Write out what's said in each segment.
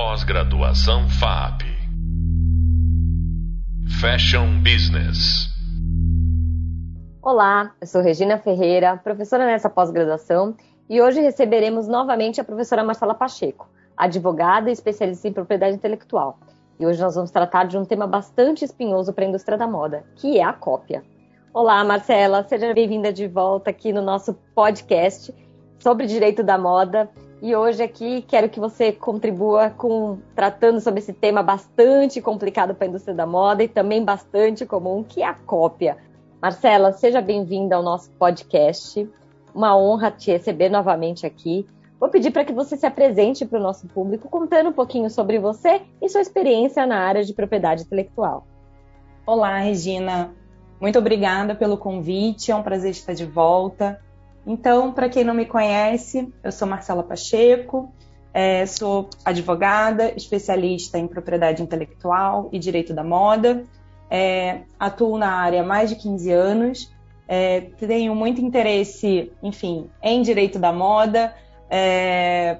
Pós-graduação FAP. Fashion Business. Olá, eu sou Regina Ferreira, professora nessa pós-graduação, e hoje receberemos novamente a professora Marcela Pacheco, advogada e especialista em propriedade intelectual. E hoje nós vamos tratar de um tema bastante espinhoso para a indústria da moda, que é a cópia. Olá, Marcela, seja bem-vinda de volta aqui no nosso podcast sobre direito da moda. E hoje aqui quero que você contribua com tratando sobre esse tema bastante complicado para a indústria da moda e também bastante comum, que é a cópia. Marcela, seja bem-vinda ao nosso podcast. Uma honra te receber novamente aqui. Vou pedir para que você se apresente para o nosso público, contando um pouquinho sobre você e sua experiência na área de propriedade intelectual. Olá, Regina. Muito obrigada pelo convite. É um prazer estar de volta. Então, para quem não me conhece, eu sou Marcela Pacheco, é, sou advogada, especialista em propriedade intelectual e direito da moda. É, atuo na área há mais de 15 anos. É, tenho muito interesse, enfim, em direito da moda, é,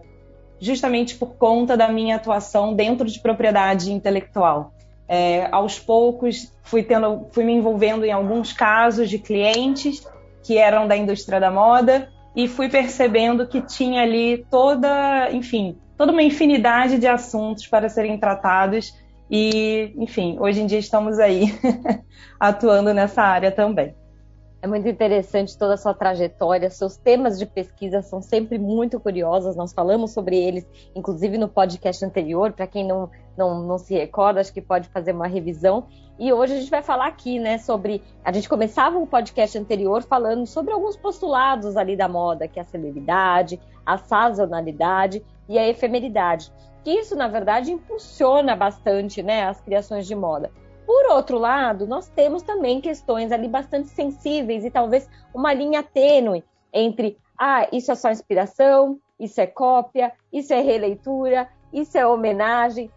justamente por conta da minha atuação dentro de propriedade intelectual. É, aos poucos fui, tendo, fui me envolvendo em alguns casos de clientes que eram da indústria da moda e fui percebendo que tinha ali toda, enfim, toda uma infinidade de assuntos para serem tratados e, enfim, hoje em dia estamos aí atuando nessa área também. É muito interessante toda a sua trajetória, seus temas de pesquisa são sempre muito curiosos, nós falamos sobre eles, inclusive no podcast anterior, para quem não, não, não se recorda, acho que pode fazer uma revisão. E hoje a gente vai falar aqui, né, sobre. A gente começava o podcast anterior falando sobre alguns postulados ali da moda, que é a celeridade, a sazonalidade e a efemeridade. Que isso, na verdade, impulsiona bastante né, as criações de moda. Por outro lado, nós temos também questões ali bastante sensíveis e talvez uma linha tênue entre ah, isso é só inspiração, isso é cópia, isso é releitura, isso é homenagem.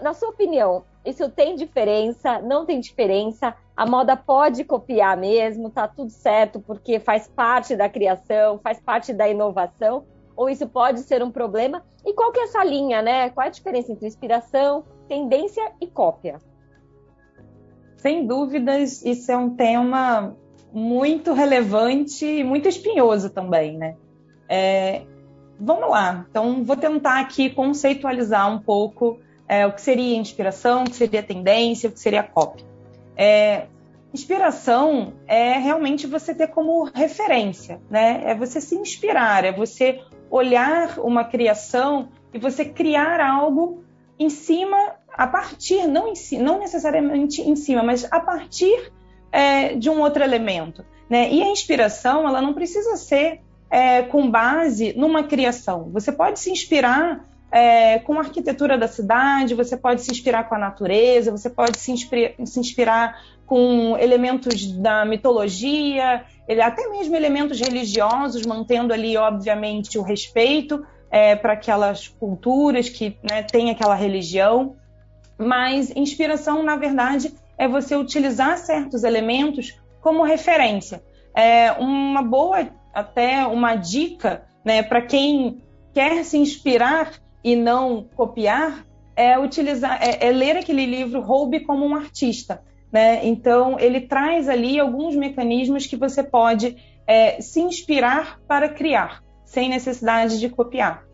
Na sua opinião, isso tem diferença? Não tem diferença? A moda pode copiar mesmo, tá tudo certo, porque faz parte da criação, faz parte da inovação? Ou isso pode ser um problema? E qual que é essa linha, né? Qual é a diferença entre inspiração, tendência e cópia? Sem dúvidas, isso é um tema muito relevante e muito espinhoso também, né? É, vamos lá, então vou tentar aqui conceitualizar um pouco é, o que seria inspiração, o que seria tendência, o que seria copy. É, inspiração é realmente você ter como referência, né? É você se inspirar, é você olhar uma criação e você criar algo em cima a partir, não, em, não necessariamente em cima, mas a partir é, de um outro elemento. Né? E a inspiração, ela não precisa ser é, com base numa criação. Você pode se inspirar é, com a arquitetura da cidade, você pode se inspirar com a natureza, você pode se, se inspirar com elementos da mitologia, até mesmo elementos religiosos, mantendo ali, obviamente, o respeito é, para aquelas culturas que né, têm aquela religião mas inspiração, na verdade, é você utilizar certos elementos como referência. É uma boa, até uma dica, né, para quem quer se inspirar e não copiar, é utilizar, é, é ler aquele livro Roube como um artista. Né? Então, ele traz ali alguns mecanismos que você pode é, se inspirar para criar, sem necessidade de copiar.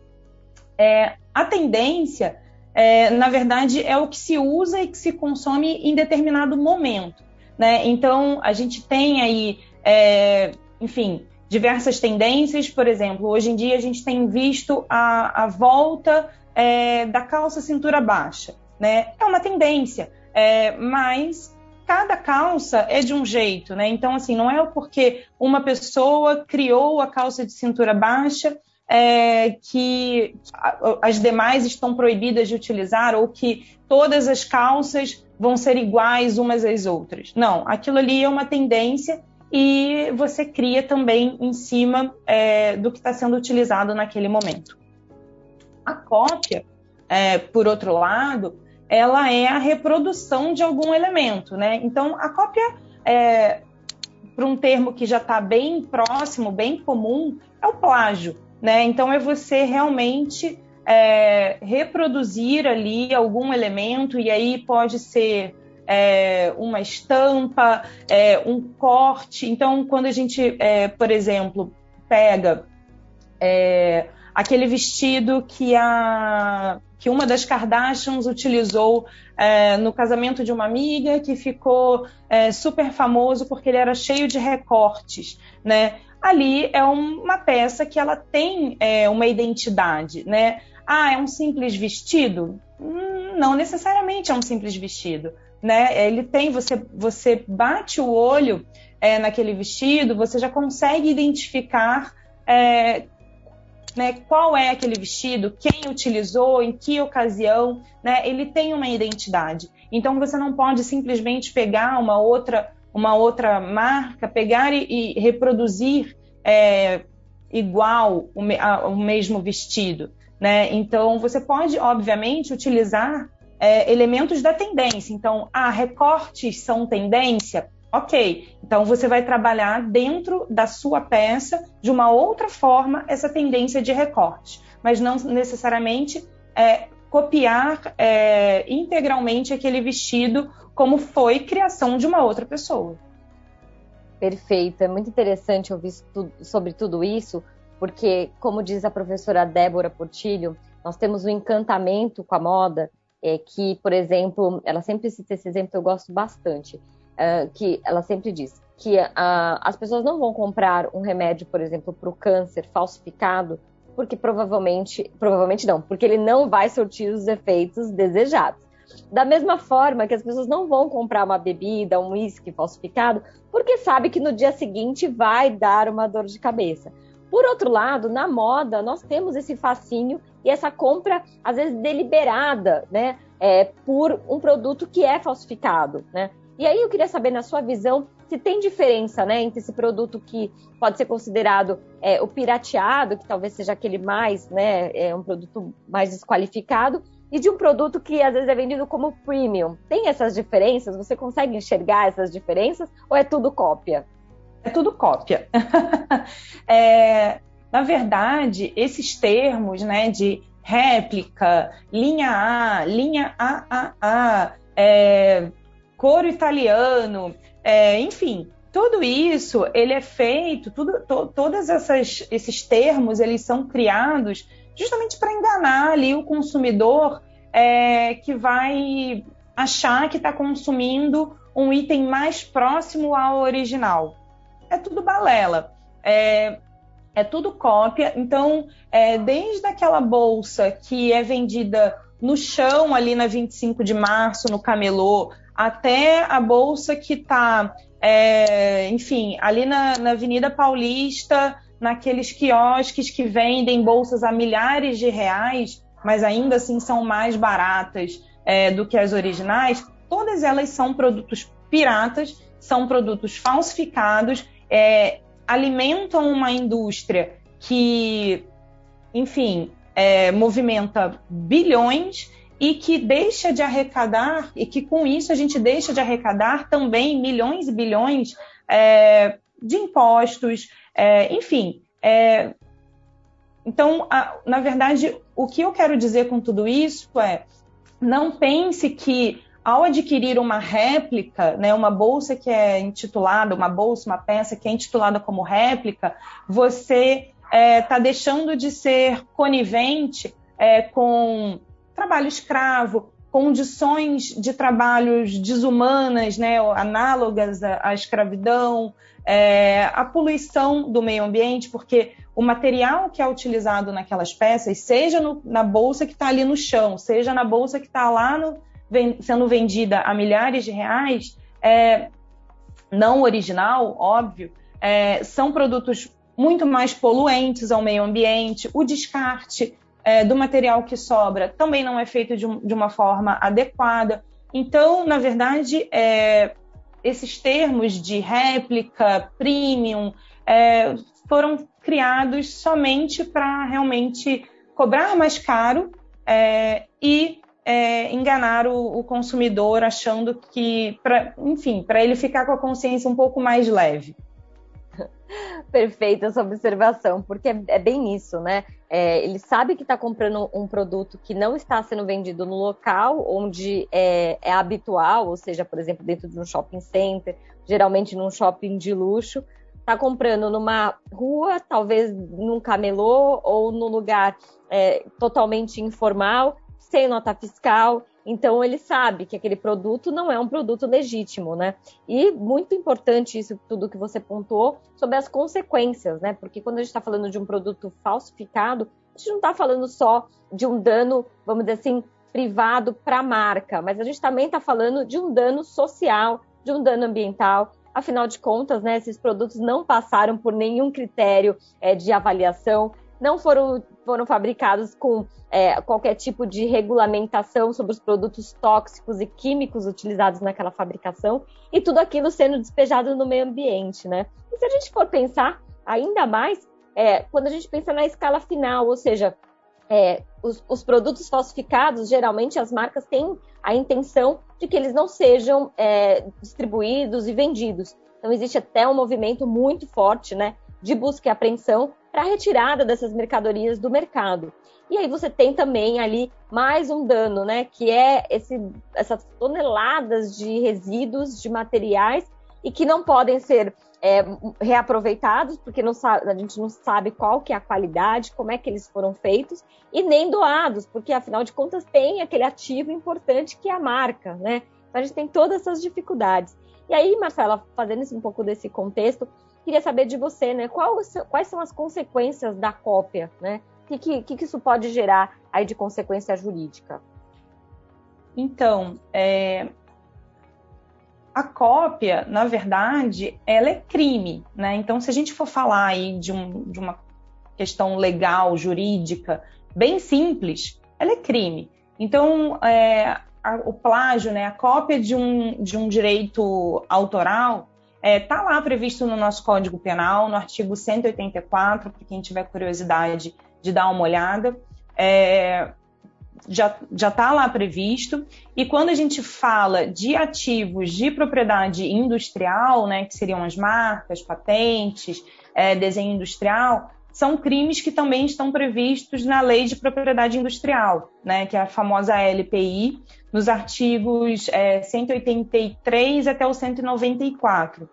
É, a tendência é, na verdade, é o que se usa e que se consome em determinado momento. Né? Então, a gente tem aí, é, enfim, diversas tendências. Por exemplo, hoje em dia a gente tem visto a, a volta é, da calça cintura baixa. Né? É uma tendência, é, mas cada calça é de um jeito. Né? Então, assim, não é porque uma pessoa criou a calça de cintura baixa é, que as demais estão proibidas de utilizar ou que todas as calças vão ser iguais umas às outras. Não, aquilo ali é uma tendência e você cria também em cima é, do que está sendo utilizado naquele momento. A cópia, é, por outro lado, ela é a reprodução de algum elemento, né? Então, a cópia, é, para um termo que já está bem próximo, bem comum, é o plágio né? Então é você realmente é, reproduzir ali algum elemento, e aí pode ser é, uma estampa, é, um corte. Então, quando a gente, é, por exemplo, pega é, aquele vestido que, a, que uma das Kardashians utilizou é, no casamento de uma amiga, que ficou é, super famoso porque ele era cheio de recortes, né? Ali é um, uma peça que ela tem uma identidade, né? Ah, é um simples vestido? Hum, não necessariamente é um simples vestido, né? Ele tem, você, você bate o olho é, naquele vestido, você já consegue identificar é, né, qual é aquele vestido, quem utilizou, em que ocasião, né? Ele tem uma identidade. Então você não pode simplesmente pegar uma outra, uma outra marca, pegar e, e reproduzir é, igual o, a, o mesmo vestido. Né? Então, você pode, obviamente, utilizar é, elementos da tendência. Então, ah, recortes são tendência? Ok. Então, você vai trabalhar dentro da sua peça, de uma outra forma, essa tendência de recorte. Mas não necessariamente é, copiar é, integralmente aquele vestido como foi criação de uma outra pessoa. Perfeito. É muito interessante ouvir sobre tudo isso, porque, como diz a professora Débora Portilho, nós temos um encantamento com a moda, é, que, por exemplo, ela sempre cita esse exemplo, eu gosto bastante, é, que ela sempre diz que as pessoas não vão comprar um remédio, por exemplo, para o câncer falsificado, porque provavelmente, provavelmente não, porque ele não vai surtir os efeitos desejados. Da mesma forma que as pessoas não vão comprar uma bebida, um uísque falsificado, porque sabe que no dia seguinte vai dar uma dor de cabeça. Por outro lado, na moda, nós temos esse facinho e essa compra, às vezes, deliberada, né? É, por um produto que é falsificado, né? E aí eu queria saber, na sua visão, se tem diferença né, entre esse produto que pode ser considerado é, o pirateado, que talvez seja aquele mais, né, é um produto mais desqualificado, e de um produto que às vezes é vendido como premium. Tem essas diferenças? Você consegue enxergar essas diferenças ou é tudo cópia? é tudo cópia. é, na verdade, esses termos né, de réplica, linha A, linha AAA, é, coro italiano, é, enfim, tudo isso ele é feito, tudo, to, todos essas, esses termos eles são criados justamente para enganar ali o consumidor é, que vai achar que está consumindo um item mais próximo ao original é tudo balela. É, é tudo cópia. Então, é, desde aquela bolsa que é vendida no chão ali na 25 de março, no camelô, até a bolsa que está, é, enfim, ali na, na, Avenida Paulista, naqueles quiosques que vendem bolsas a milhares de reais, mas ainda assim são mais baratas é, do que as originais, todas elas são produtos piratas, são produtos falsificados é, alimentam uma indústria que, enfim, é, movimenta bilhões e que deixa de arrecadar, e que com isso a gente deixa de arrecadar também milhões e bilhões é, de impostos, é, enfim. É, então, a, na verdade, o que eu quero dizer com tudo isso é não pense que ao adquirir uma réplica, né, uma bolsa que é intitulada, uma bolsa, uma peça que é intitulada como réplica, você está é, deixando de ser conivente é, com trabalho escravo, condições de trabalhos desumanas, né, análogas à, à escravidão, é, a poluição do meio ambiente, porque o material que é utilizado naquelas peças, seja no, na bolsa que está ali no chão, seja na bolsa que está lá no, sendo vendida a milhares de reais, é, não original, óbvio, é, são produtos muito mais poluentes ao meio ambiente. O descarte é, do material que sobra também não é feito de, de uma forma adequada. Então, na verdade, é, esses termos de réplica, premium, é, foram criados somente para realmente cobrar mais caro é, e é, enganar o, o, consumidor achando que, pra, enfim, para ele ficar com a consciência um pouco mais leve. Perfeita essa observação, porque é, é bem isso, né? É, ele sabe que está comprando um produto que não está sendo vendido no local onde é, é, habitual, ou seja, por exemplo, dentro de um shopping center, geralmente num shopping de luxo, está comprando numa rua, talvez num camelô ou num lugar é, totalmente informal, sem nota fiscal. Então ele sabe que aquele produto não é um produto legítimo, né? E muito importante isso tudo que você pontuou sobre as consequências, né? Porque quando a gente está falando de um produto falsificado, a gente não está falando só de um dano, vamos dizer assim, privado para a marca, mas a gente também está falando de um dano social, de um dano ambiental. Afinal de contas, né, esses produtos não passaram por nenhum critério é, de avaliação, não foram, foram fabricados com é, qualquer tipo de regulamentação sobre os produtos tóxicos e químicos utilizados naquela fabricação, e tudo aquilo sendo despejado no meio ambiente, né? E se a gente for pensar ainda mais, é, quando a gente pensa na escala final, ou seja, é, os, os, produtos falsificados, geralmente as marcas têm a intenção de que eles não sejam é, distribuídos e vendidos. Então existe até um movimento muito forte, né, de busca e apreensão para a retirada dessas mercadorias do mercado. E aí você tem também ali mais um dano, né? Que é esse, essas toneladas de resíduos, de materiais, e que não podem ser é, reaproveitados, porque não a gente não sabe qual que é a qualidade, como é que eles foram feitos, e nem doados, porque afinal de contas tem aquele ativo importante que é a marca, né? Então a gente tem todas essas dificuldades. E aí, Marcela, fazendo um pouco desse contexto, queria saber de você, né? Quais, quais são as consequências da cópia, né? O que, que, que isso pode gerar aí de consequência jurídica? Então, é, a cópia, na verdade, ela é crime, né? Então, se a gente for falar aí de, um, de uma questão legal, jurídica, bem simples, ela é crime. Então, é, a, o plágio, né, a cópia de um, de um direito autoral, está é, tá lá previsto no nosso Código Penal, no artigo 184, para quem tiver curiosidade de dar uma olhada. É, já está lá previsto. E quando a gente fala de ativos de propriedade industrial, né, que seriam as marcas, patentes, é, desenho industrial, são crimes que também estão previstos na Lei de Propriedade Industrial, né, que é a famosa LPI, nos artigos é, 183 até o 194.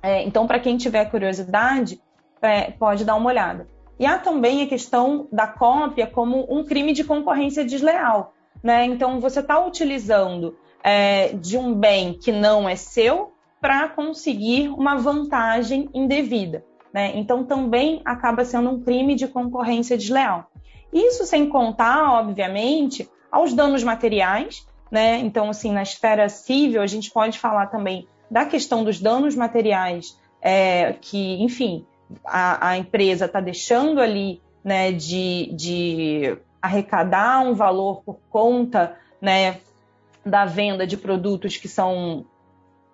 É, então, para quem tiver curiosidade, é, pode dar uma olhada. E há também a questão da cópia como um crime de concorrência desleal. Né? Então, você está utilizando é, de um bem que não é seu para conseguir uma vantagem indevida. Né? Então, também acaba sendo um crime de concorrência desleal. Isso sem contar, obviamente, aos danos materiais. Né? Então, assim, na esfera civil, a gente pode falar também da questão dos danos materiais, é, que, enfim, a, a empresa está deixando ali né, de, de arrecadar um valor por conta né, da venda de produtos que são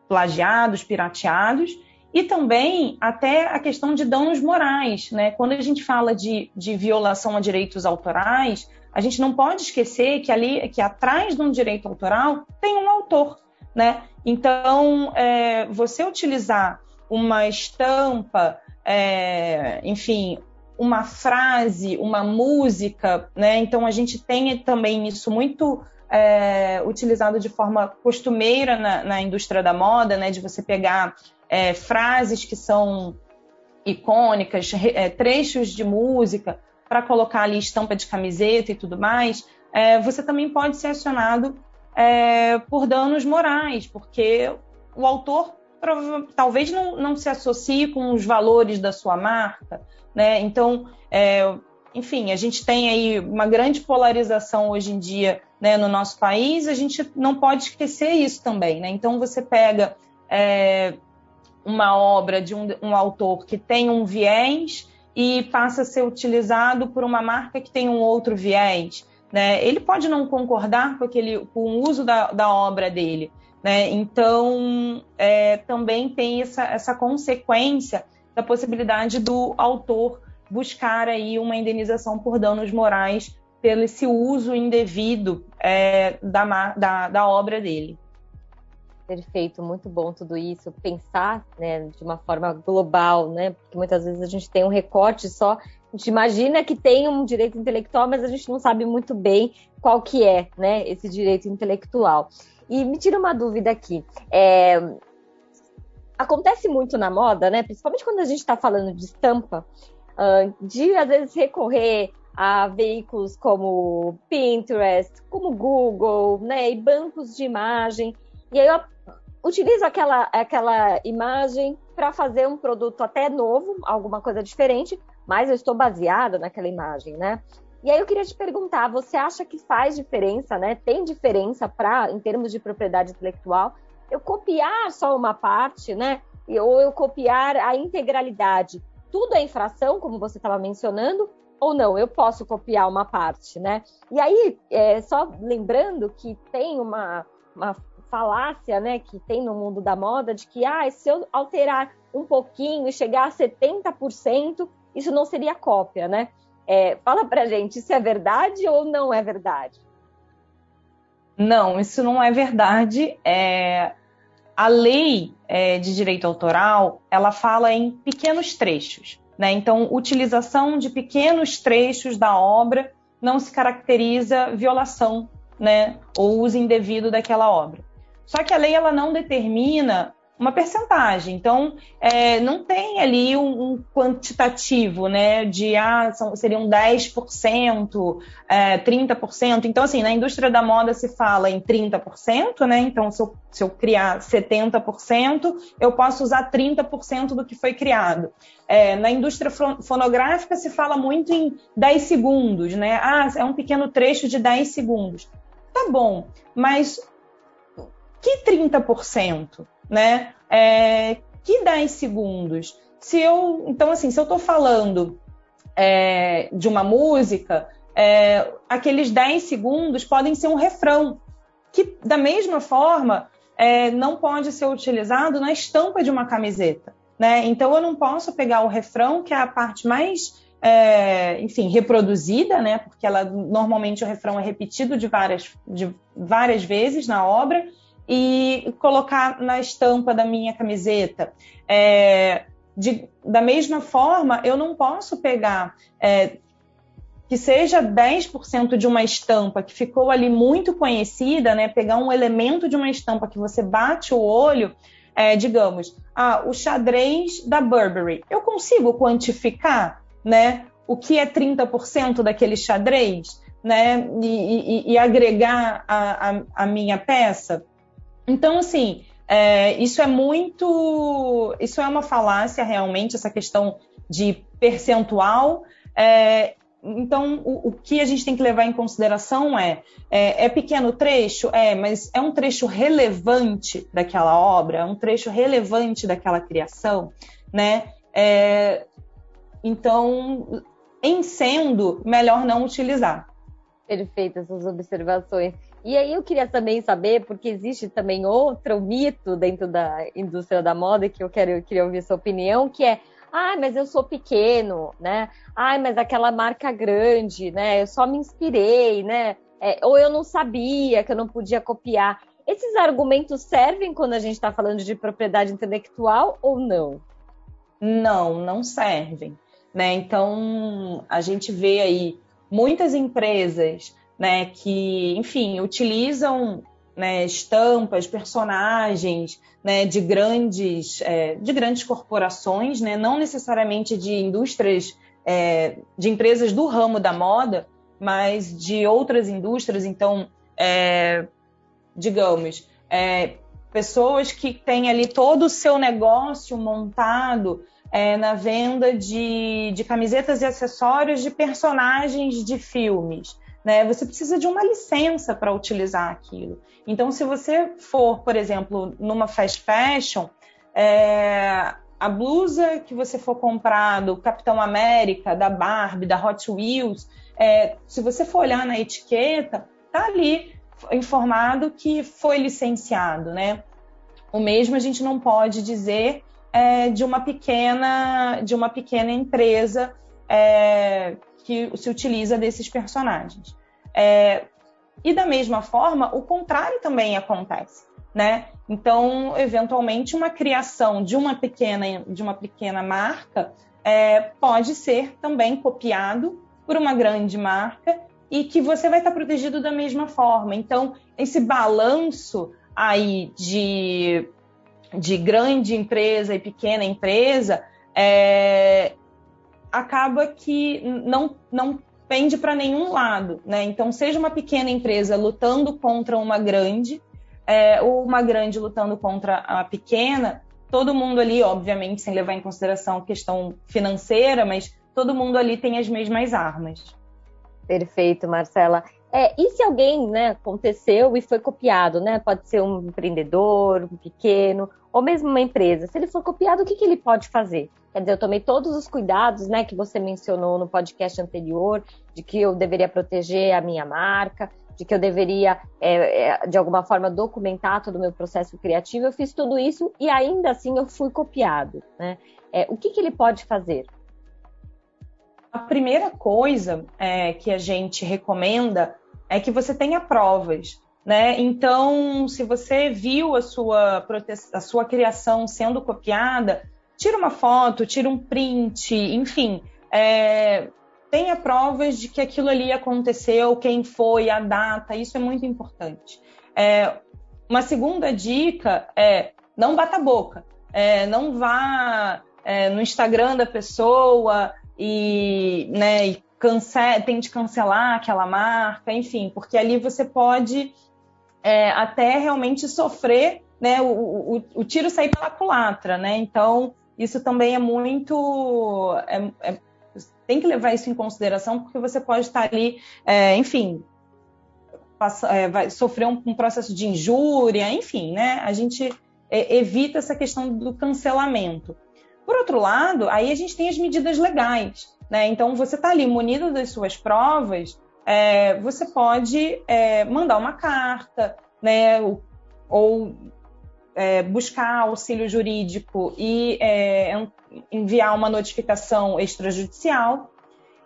plagiados, pirateados, e também até a questão de danos morais. Né? Quando a gente fala de, de violação a direitos autorais, a gente não pode esquecer que ali, que atrás de um direito autoral tem um autor. Né? Então, é, você utilizar uma estampa, é, enfim, uma frase, uma música, né? Então a gente tem também isso muito é, utilizado de forma costumeira na, na, indústria da moda, né? De você pegar é, frases que são icônicas, é, trechos de música para colocar ali estampa de camiseta e tudo mais. É, você também pode ser acionado é, por danos morais, porque o autor talvez não, não se associe com os valores da sua marca, né? Então, é, enfim, a gente tem aí uma grande polarização hoje em dia né, no nosso país, a gente não pode esquecer isso também, né? Então, você pega é, uma obra de um, um autor que tem um viés e passa a ser utilizado por uma marca que tem um outro viés. Né? Ele pode não concordar com, aquele, com o uso da, da obra dele, né? Então, é, também tem essa, essa consequência da possibilidade do autor buscar aí uma indenização por danos morais pelo esse uso indevido é, da, da, da obra dele. Perfeito, muito bom tudo isso. Pensar né, de uma forma global, né? Porque muitas vezes a gente tem um recorte só, a gente imagina que tem um direito intelectual, mas a gente não sabe muito bem qual que é né, esse direito intelectual. E me tira uma dúvida aqui. É, acontece muito na moda, né? Principalmente quando a gente está falando de estampa, uh, de às vezes recorrer a veículos como Pinterest, como Google, né? E bancos de imagem. E aí eu utilizo aquela, aquela imagem para fazer um produto até novo, alguma coisa diferente, mas eu estou baseada naquela imagem, né? E aí eu queria te perguntar, você acha que faz diferença, né? Tem diferença para, em termos de propriedade intelectual, eu copiar só uma parte, né? Ou eu copiar a integralidade? Tudo é infração, como você estava mencionando, ou não? Eu posso copiar uma parte, né? E aí, é, só lembrando que tem uma, uma falácia, né, que tem no mundo da moda de que, ah, se eu alterar um pouquinho e chegar a 70%, isso não seria cópia, né? É, fala pra gente, isso é verdade ou não é verdade? Não, isso não é verdade. É, a lei é, de direito autoral, ela fala em pequenos trechos. Né? Então, utilização de pequenos trechos da obra não se caracteriza violação né? ou uso indevido daquela obra. Só que a lei ela não determina uma percentagem. Então, é, não tem ali um, um, quantitativo, né, de ah, são, seriam 10%, é, 30%. Então, assim, na indústria da moda se fala em 30%, né? Então, se eu, se eu criar 70%, eu posso usar 30% do que foi criado. É, na indústria fonográfica se fala muito em 10 segundos, né? Ah, é um pequeno trecho de 10 segundos. Tá bom, mas que 30%? né? É, que 10 segundos. Se eu, então assim, se eu estou falando é, de uma música, é, aqueles 10 segundos podem ser um refrão, que da mesma forma é, não pode ser utilizado na estampa de uma camiseta. Né? Então eu não posso pegar o refrão, que é a parte mais é, enfim, reproduzida, né? Porque ela normalmente o refrão é repetido de várias, de várias vezes na obra, e colocar na estampa da minha camiseta. É, de, da mesma forma, eu não posso pegar é, que seja 10% de uma estampa que ficou ali muito conhecida, né? Pegar um elemento de uma estampa que você bate o olho, é, digamos, ah, o xadrez da Burberry. Eu consigo quantificar, né? O que é 30% daquele xadrez, né? E, e, e agregar a, a, a minha peça. Então, assim, é, isso é muito. Isso é uma falácia, realmente, essa questão de percentual. É, então, o, o, que a gente tem que levar em consideração é, é, é, pequeno trecho? É, mas é um trecho relevante daquela obra, é um trecho relevante daquela criação, né? É, então, em sendo, melhor não utilizar. Perfeitas essas observações. E aí eu queria também saber, porque existe também outro mito dentro da indústria da moda que eu quero, eu queria ouvir sua opinião, que é ah, mas eu sou pequeno, né? Ah, mas aquela marca grande, né? Eu só me inspirei, né? É, ou eu não sabia que eu não podia copiar. Esses argumentos servem quando a gente está falando de propriedade intelectual ou não? Não, não servem. Né? Então, a gente vê aí muitas empresas né, que, enfim, utilizam né, estampas, personagens né, de grandes é, de grandes corporações, né, não necessariamente de indústrias, é, de empresas do ramo da moda, mas de outras indústrias. Então, é, digamos, é, pessoas que têm ali todo o seu negócio montado é, na venda de, de camisetas e acessórios de personagens de filmes né? Você precisa de uma licença para utilizar aquilo. Então, se você for, por exemplo, numa fast fashion, é, a blusa que você for comprar do Capitão América, da Barbie, da Hot Wheels, é, se você for olhar na etiqueta, tá ali informado que foi licenciado, né? O mesmo a gente não pode dizer é, de uma pequena de uma pequena empresa é, que se utiliza desses personagens. É, e da mesma forma, o contrário também acontece. né? Então, eventualmente, uma criação de uma pequena, de uma pequena marca é, pode ser também copiado por uma grande marca e que você vai estar protegido da mesma forma. Então, esse balanço aí de, de grande empresa e pequena empresa é, acaba que não, não pende para nenhum lado. Né? Então, seja uma pequena empresa lutando contra uma grande, é, ou uma grande lutando contra a pequena, todo mundo ali, obviamente, sem levar em consideração a questão financeira, mas todo mundo ali tem as mesmas armas. Perfeito, Marcela. É, e se alguém, né, aconteceu e foi copiado, né? Pode ser um empreendedor, um pequeno, ou mesmo uma empresa. Se ele for copiado, o que, que ele pode fazer? Quer dizer, eu tomei todos os cuidados, né, que você mencionou no podcast anterior, de que eu deveria proteger a minha marca, de que eu deveria, é, é, de alguma forma, documentar todo o meu processo criativo. Eu fiz tudo isso e ainda assim eu fui copiado, né? É, o que, que ele pode fazer? A primeira coisa é, que a gente recomenda é que você tenha provas. Né? Então, se você viu a sua, a sua criação sendo copiada, tira uma foto, tira um print, enfim, é, tenha provas de que aquilo ali aconteceu, quem foi, a data, isso é muito importante. É, uma segunda dica é não bata a boca, é, não vá é, no Instagram da pessoa e, né, e cance tente cancelar aquela marca, enfim, porque ali você pode é, até realmente sofrer né, o, o, o, tiro sair pela culatra, né? Então, isso também é muito. É, é, tem que levar isso em consideração, porque você pode estar ali, é, enfim, passa, é, vai sofrer um, um, processo de injúria, enfim, né? A gente evita essa questão do cancelamento. Por outro lado, aí a gente tem as medidas legais. Né? Então, você está ali munido das suas provas, é, você pode é, mandar uma carta, né? ou, ou é, buscar auxílio jurídico e é, enviar uma notificação extrajudicial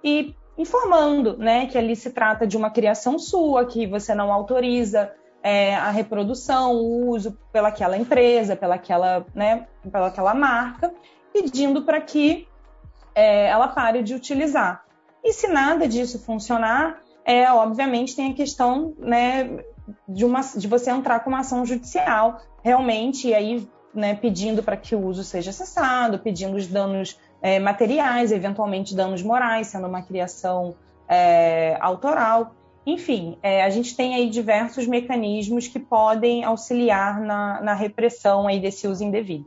e informando né, que ali se trata de uma criação sua, que você não autoriza é, a reprodução, o uso pelaquela empresa, pelaquela, né, pelaquela marca, pedindo para que é, ela pare de utilizar. E se nada disso funcionar, é, obviamente tem a questão né, de, uma, de você entrar com uma ação judicial, realmente, e aí né, pedindo para que o uso seja cessado, pedindo os danos é, materiais, eventualmente danos morais, sendo uma criação é, autoral. Enfim, é, a gente tem aí diversos mecanismos que podem auxiliar na, na repressão aí desse uso indevido.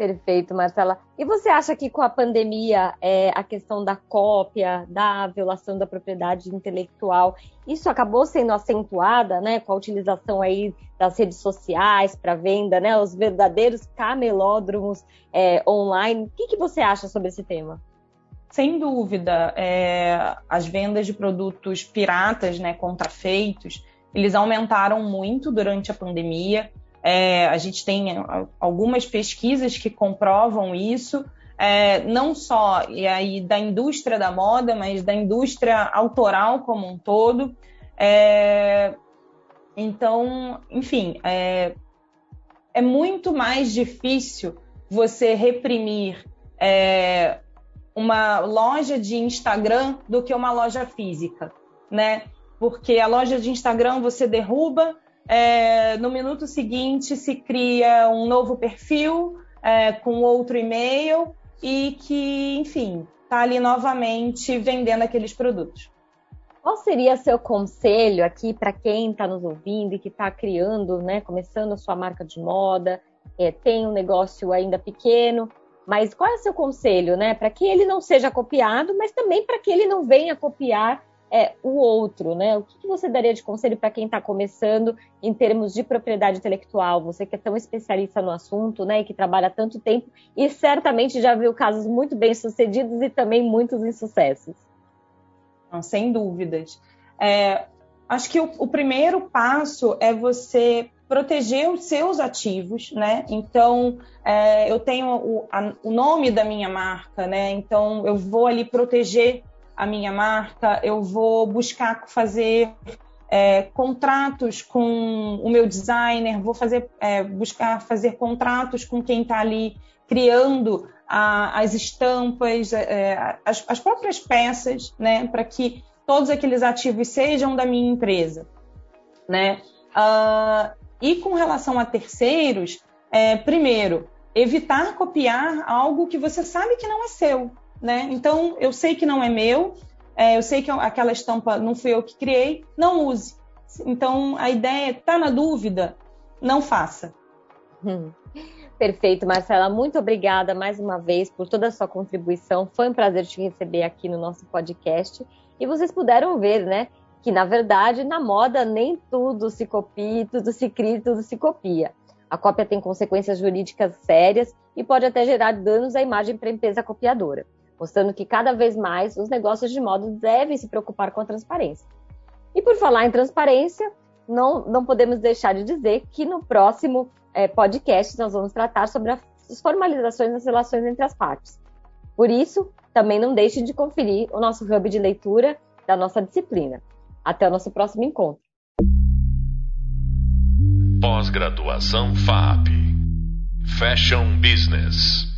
Perfeito, Marcela. E você acha que com a pandemia, é, a questão da cópia, da violação da propriedade intelectual, isso acabou sendo acentuada, né, com a utilização aí das redes sociais para venda, né, os verdadeiros camelódromos é, online. O que, que, você acha sobre esse tema? Sem dúvida, é, as vendas de produtos piratas, né, contrafeitos, eles aumentaram muito durante a pandemia. É, a gente tem algumas pesquisas que comprovam isso, é, não só e aí da indústria da moda, mas da indústria autoral como um todo. É, então, enfim, é, é, muito mais difícil você reprimir é, uma loja de Instagram do que uma loja física, né? Porque a loja de Instagram você derruba, é, no minuto seguinte se cria um novo perfil é, com outro e-mail e que, enfim, está ali novamente vendendo aqueles produtos. Qual seria seu conselho aqui para quem está nos ouvindo e que está criando, né, começando a sua marca de moda, é, tem um negócio ainda pequeno, mas qual é o seu conselho, né, para que ele não seja copiado, mas também para que ele não venha copiar é o outro, né? O que, que você daria de conselho para quem está começando em termos de propriedade intelectual? Você que é tão especialista no assunto, né? E que trabalha há tanto tempo e certamente já viu casos muito bem sucedidos e também muitos insucessos. sem dúvidas. É, acho que o, o primeiro passo é você proteger os seus ativos, né? Então, é, eu tenho o, a, o, nome da minha marca, né? Então, eu vou ali proteger a minha marca, eu vou buscar fazer é, contratos com o meu designer, vou fazer, é, buscar fazer contratos com quem está ali criando a, as estampas, é, as, as, próprias peças, né, para que todos aqueles ativos sejam da minha empresa, né? Uh, e com relação a terceiros, é, primeiro, evitar copiar algo que você sabe que não é seu, né? Então, eu sei que não é meu, é, eu sei que aquela estampa não fui eu que criei, não use. Então, a ideia é, tá na dúvida, não faça. Hum. Perfeito, Marcela. Muito obrigada mais uma vez por toda a sua contribuição. Foi um prazer te receber aqui no nosso podcast. E vocês puderam ver, né, que na verdade na moda nem tudo se copia, tudo se cria, tudo se copia. A cópia tem consequências jurídicas sérias e pode até gerar danos à imagem para a empresa copiadora, mostrando que cada vez mais os negócios de moda devem se preocupar com a transparência. E por falar em transparência, não, não podemos deixar de dizer que no próximo é, podcast nós vamos tratar sobre as formalizações das relações entre as partes. Por isso, também não deixe de conferir o nosso hub de leitura da nossa disciplina. Até o nosso próximo encontro. Pós-graduação FAP Fashion Business